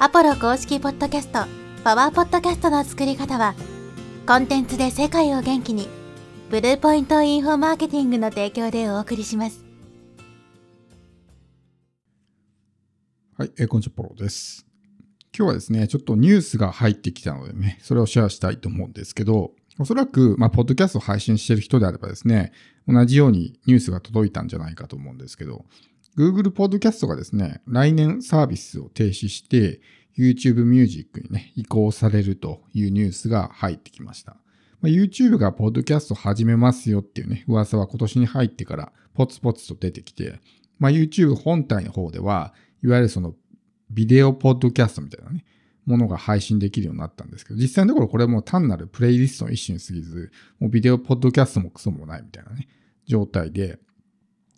アポロ公式ポッドキャスト、パワーポッドキャストの作り方は、コンテンツで世界を元気に、ブルーポイントインフォマーケティングの提供でお送りします。はい、えー、こんにちは、ポロです。今日はですね、ちょっとニュースが入ってきたのでね、それをシェアしたいと思うんですけど、おそらく、まあ、ポッドキャストを配信している人であればですね、同じようにニュースが届いたんじゃないかと思うんですけど、Google Podcast がですね、来年サービスを停止して YouTube Music にね、移行されるというニュースが入ってきました。まあ、YouTube がポッドキャスト始めますよっていうね、噂は今年に入ってからポツポツと出てきて、まあ、YouTube 本体の方では、いわゆるそのビデオポッドキャストみたいなね、ものが配信できるようになったんですけど、実際のところこれも単なるプレイリストの一種に過ぎず、もうビデオポッドキャストもクソもないみたいなね、状態で、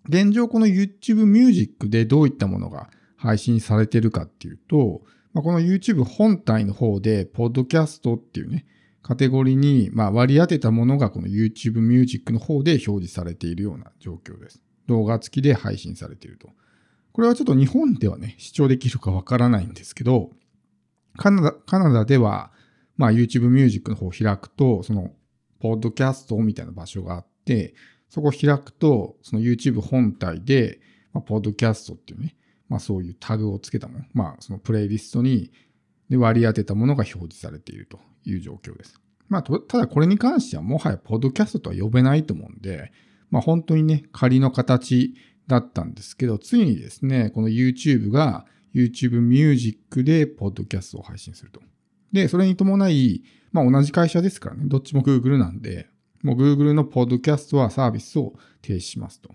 現状この YouTube Music でどういったものが配信されてるかっていうと、まあ、この YouTube 本体の方で、ポッドキャストっていうね、カテゴリーにま割り当てたものがこの YouTube Music の方で表示されているような状況です。動画付きで配信されていると。これはちょっと日本ではね、視聴できるかわからないんですけど、カナダカナダでは、まあ、YouTube Music の方を開くと、その、ポッドキャストみたいな場所があって、そこを開くと、その YouTube 本体で、まあ、ポッドキャストっていうね、まあそういうタグをつけたもの、まあそのプレイリストにで割り当てたものが表示されているという状況です。まあただこれに関してはもはやポッドキャストとは呼べないと思うんで、まあ本当にね、仮の形だったんですけど、ついにですね、この YouTube が YouTube Music でポッドキャストを配信すると。で、それに伴い、まあ同じ会社ですからね、どっちも Google なんで、もう Google のポッドキャストはサービスを停止しますと。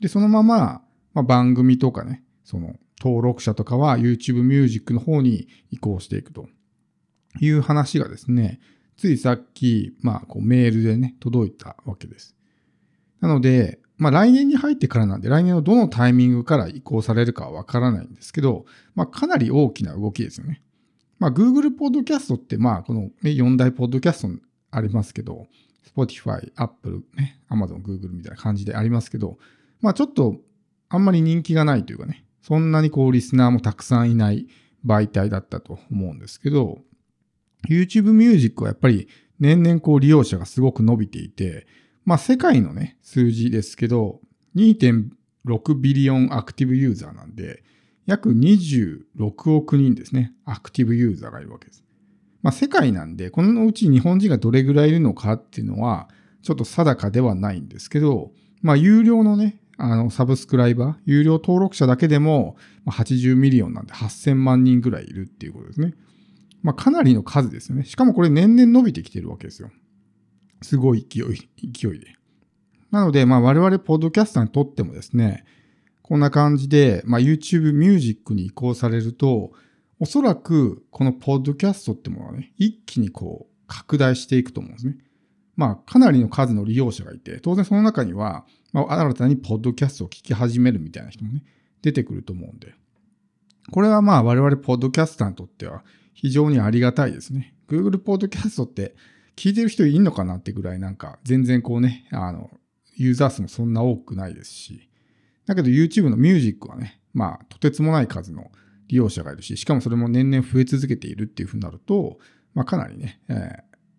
で、そのまま、まあ、番組とかね、その登録者とかは YouTube Music の方に移行していくという話がですね、ついさっき、まあ、こうメールでね、届いたわけです。なので、まあ来年に入ってからなんで、来年のどのタイミングから移行されるかはわからないんですけど、まあかなり大きな動きですよね。まあ Google Podcast って、まあこの4大ポッドキャストありますけど、Spotify、Apple、ね、Amazon、Google みたいな感じでありますけど、まあちょっとあんまり人気がないというかね、そんなにこうリスナーもたくさんいない媒体だったと思うんですけど、YouTube Music はやっぱり年々こう利用者がすごく伸びていて、まあ世界のね、数字ですけど、2.6 billion active user なんで、約26億人ですね、アクティブユーザーがいるわけです。まあ、世界なんで、このうち日本人がどれぐらいいるのかっていうのは、ちょっと定かではないんですけど、まあ、有料のね、あの、 subscriber、有料登録者だけでも80 million なんで8000万人ぐらいいるっていうことですね。まあ、かなりの数ですよね。しかもこれ年々伸びてきてるわけですよ。すごい勢い、勢いで。なので、まあ、我々ポッドキャスターにとってもですね、こんな感じで、まあ、YouTube Music に移行されると、おそらくこのポッドキャストってものはね、一気にこう拡大していくと思うんですね。まあかなりの数の利用者がいて、当然その中には、まあ、新たにポッドキャストを聞き始めるみたいな人もね、出てくると思うんで。これはまあ我々ポッドキャスターにとっては非常にありがたいですね。Google ポッドキャストって聞いてる人いんのかなってぐらいなんか全然こうね、あの、ユーザー数もそんな多くないですし。だけど YouTube のミュージックはね、まあとてつもない数の利用者がいるし、しかもそれも年々増え続けているっていうふうになると、まあ、かなりね、えー、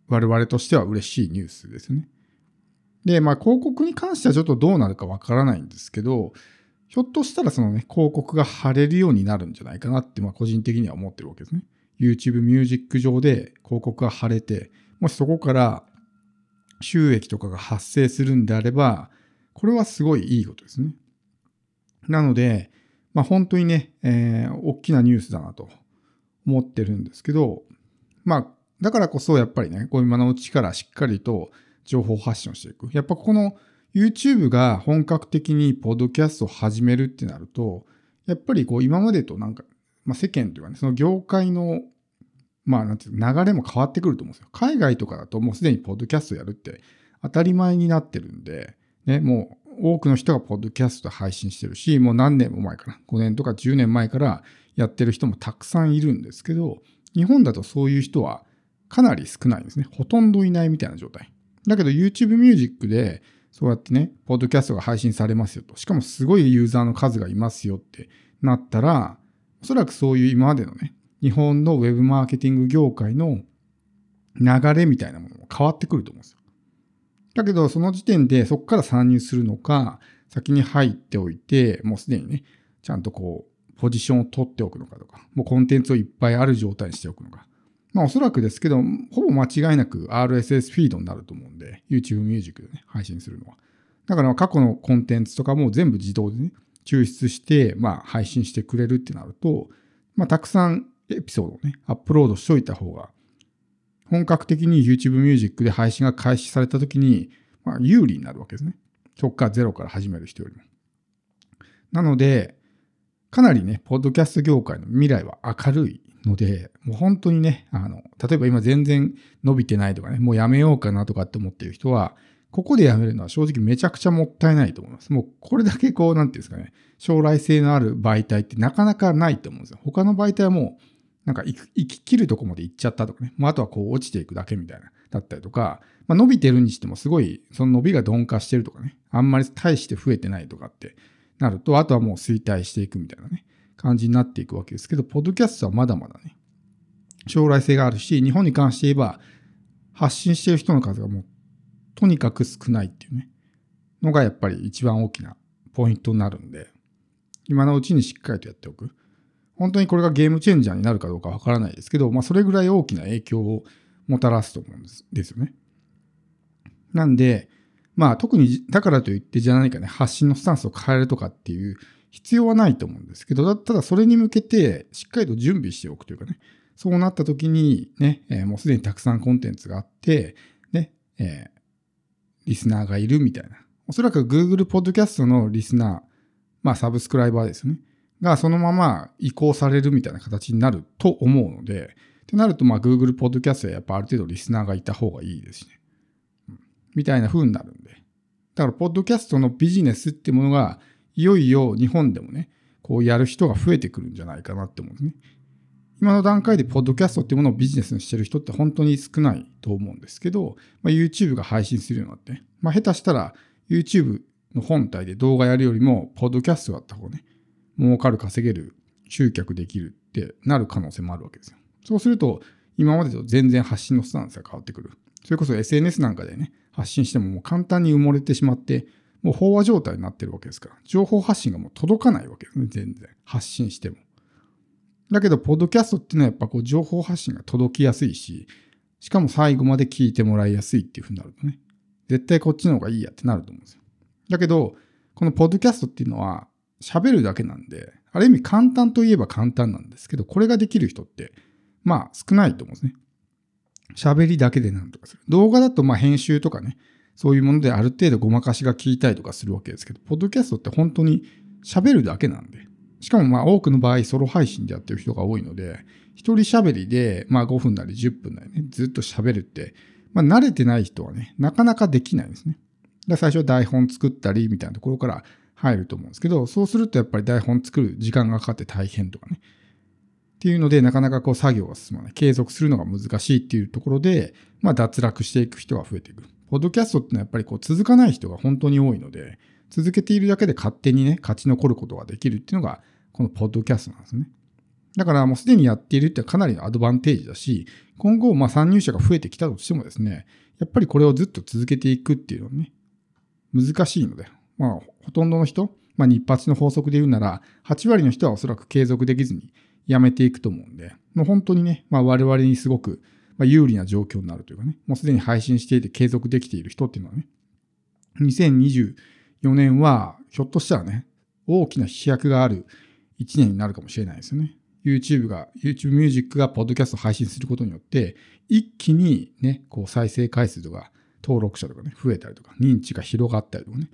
我々としては嬉しいニュースですね。で、まあ、広告に関してはちょっとどうなるかわからないんですけど、ひょっとしたらそのね、広告が貼れるようになるんじゃないかなって、まあ、個人的には思ってるわけですね。YouTube ミュージック上で広告が貼れて、もしそこから収益とかが発生するんであれば、これはすごいいいことですね。なので、まあ、本当にね、えー、大きなニュースだなと思ってるんですけど、まあ、だからこそやっぱりね、こう今のうちからしっかりと情報発信をしていく。やっぱこの YouTube が本格的にポッドキャストを始めるってなると、やっぱりこう今までとなんか、まあ、世間というかね、その業界の、まあなんていう流れも変わってくると思うんですよ。海外とかだともうすでにポッドキャストやるって当たり前になってるんで、ね、もう多くの人がポッドキャスト配信してるし、もう何年も前から、5年とか10年前からやってる人もたくさんいるんですけど、日本だとそういう人はかなり少ないんですね。ほとんどいないみたいな状態。だけど YouTube Music でそうやってね、ポッドキャストが配信されますよと。しかもすごいユーザーの数がいますよってなったら、おそらくそういう今までのね、日本のウェブマーケティング業界の流れみたいなものも変わってくると思うんですよ。だけど、その時点でそこから参入するのか、先に入っておいて、もうすでにね、ちゃんとこう、ポジションを取っておくのかとか、もうコンテンツをいっぱいある状態にしておくのか。まあおそらくですけど、ほぼ間違いなく RSS フィードになると思うんで、YouTube Music でね、配信するのは。だから過去のコンテンツとかも全部自動でね、抽出して、まあ配信してくれるってなると、まあたくさんエピソードをね、アップロードしといた方が、本格的に YouTube Music で配信が開始された時に、まあ有利になるわけですね。そっからゼロから始める人よりも。なので、かなりね、ポッドキャスト業界の未来は明るいので、もう本当にね、あの、例えば今全然伸びてないとかね、もうやめようかなとかって思ってる人は、ここでやめるのは正直めちゃくちゃもったいないと思います。もうこれだけこう、なんていうんですかね、将来性のある媒体ってなかなかないと思うんですよ。他の媒体はもう、なんか生き切るとこまで行っちゃったとかね、まあ、あとはこう落ちていくだけみたいな、だったりとか、まあ、伸びてるにしてもすごい、その伸びが鈍化してるとかね、あんまり大して増えてないとかってなると、あとはもう衰退していくみたいなね、感じになっていくわけですけど、ポッドキャストはまだまだね、将来性があるし、日本に関して言えば、発信してる人の数がもう、とにかく少ないっていうね、のがやっぱり一番大きなポイントになるんで、今のうちにしっかりとやっておく。本当にこれがゲームチェンジャーになるかどうかわからないですけど、まあそれぐらい大きな影響をもたらすと思うんですですよね。なんで、まあ特にだからといってじゃあ何かね、発信のスタンスを変えるとかっていう必要はないと思うんですけど、ただそれに向けてしっかりと準備しておくというかね、そうなった時にね、えー、もうすでにたくさんコンテンツがあって、ね、えー、リスナーがいるみたいな。おそらく Google Podcast のリスナー、まあサブスクライバーですよね。がそのまま移行されるみたいな形になると思うので、ってなるとまあ Google Podcast はやっぱある程度リスナーがいた方がいいですしね。うん、みたいな風になるんで。だから、ポッドキャストのビジネスってものが、いよいよ日本でもね、こうやる人が増えてくるんじゃないかなって思うんですね。今の段階でポッドキャストってものをビジネスにしてる人って本当に少ないと思うんですけど、まあ、YouTube が配信するようになって、まあ、下手したら YouTube の本体で動画やるよりも、ポッドキャストだった方がね、儲かる、稼げる、集客できるってなる可能性もあるわけですよ。そうすると、今までと全然発信のスタンスが変わってくる。それこそ SNS なんかでね、発信してももう簡単に埋もれてしまって、もう飽和状態になってるわけですから、情報発信がもう届かないわけですね、全然。発信しても。だけど、ポッドキャストっていうのはやっぱこう情報発信が届きやすいし、しかも最後まで聞いてもらいやすいっていうふうになるとね、絶対こっちの方がいいやってなると思うんですよ。だけど、このポッドキャストっていうのは喋るだけなんで、ある意味簡単といえば簡単なんですけど、これができる人って、まあ少ないと思うんですね。喋りだけでなんとかする。動画だとまあ編集とかね、そういうものである程度ごまかしが効いたりとかするわけですけど、ポッドキャストって本当に喋るだけなんで、しかもまあ多くの場合ソロ配信でやってる人が多いので、一人喋りでまあ5分なり10分なりね、ずっと喋るって、まあ慣れてない人はね、なかなかできないですね。最初台本作ったりみたいなところから入ると思うんですけど、そうするとやっぱり台本作る時間がかかって大変とかね。っていうので、なかなかこう作業が進まない。継続するのが難しいっていうところで、まあ脱落していく人が増えていく。ポッドキャストってのはやっぱりこう続かない人が本当に多いので、続けているだけで勝手にね、勝ち残ることができるっていうのが、このポッドキャストなんですね。だからもうすでにやっているってかなりのアドバンテージだし、今後まあ参入者が増えてきたとしてもですね、やっぱりこれをずっと続けていくっていうのはね、難しいので、まあほとんどの人、まあ日発の法則で言うなら、8割の人はおそらく継続できずにやめていくと思うんで、もう本当にね、まあ我々にすごく有利な状況になるというかね、もうすでに配信していて継続できている人っていうのはね、2024年はひょっとしたらね、大きな飛躍がある1年になるかもしれないですよね。YouTube が、YouTube Music がポッドキャストを配信することによって、一気にね、こう再生回数とか登録者とかね、増えたりとか、認知が広がったりとかね、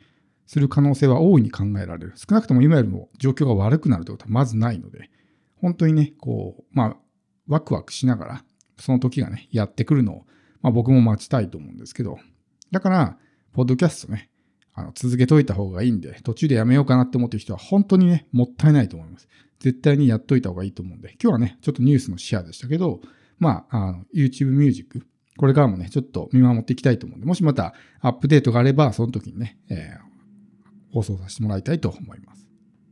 する可能性は大いに考えられる。少なくとも今よりも状況が悪くなるということはまずないので、本当にね、こう、まあ、ワクワクしながら、その時がね、やってくるのを、まあ僕も待ちたいと思うんですけど、だから、ポッドキャストね、あの続けといた方がいいんで、途中でやめようかなって思ってる人は本当にね、もったいないと思います。絶対にやっといた方がいいと思うんで、今日はね、ちょっとニュースのシェアでしたけど、まあ、あの YouTube Music、これからもね、ちょっと見守っていきたいと思うんで、もしまたアップデートがあれば、その時にね、えー、放送させてもらいたいと思います。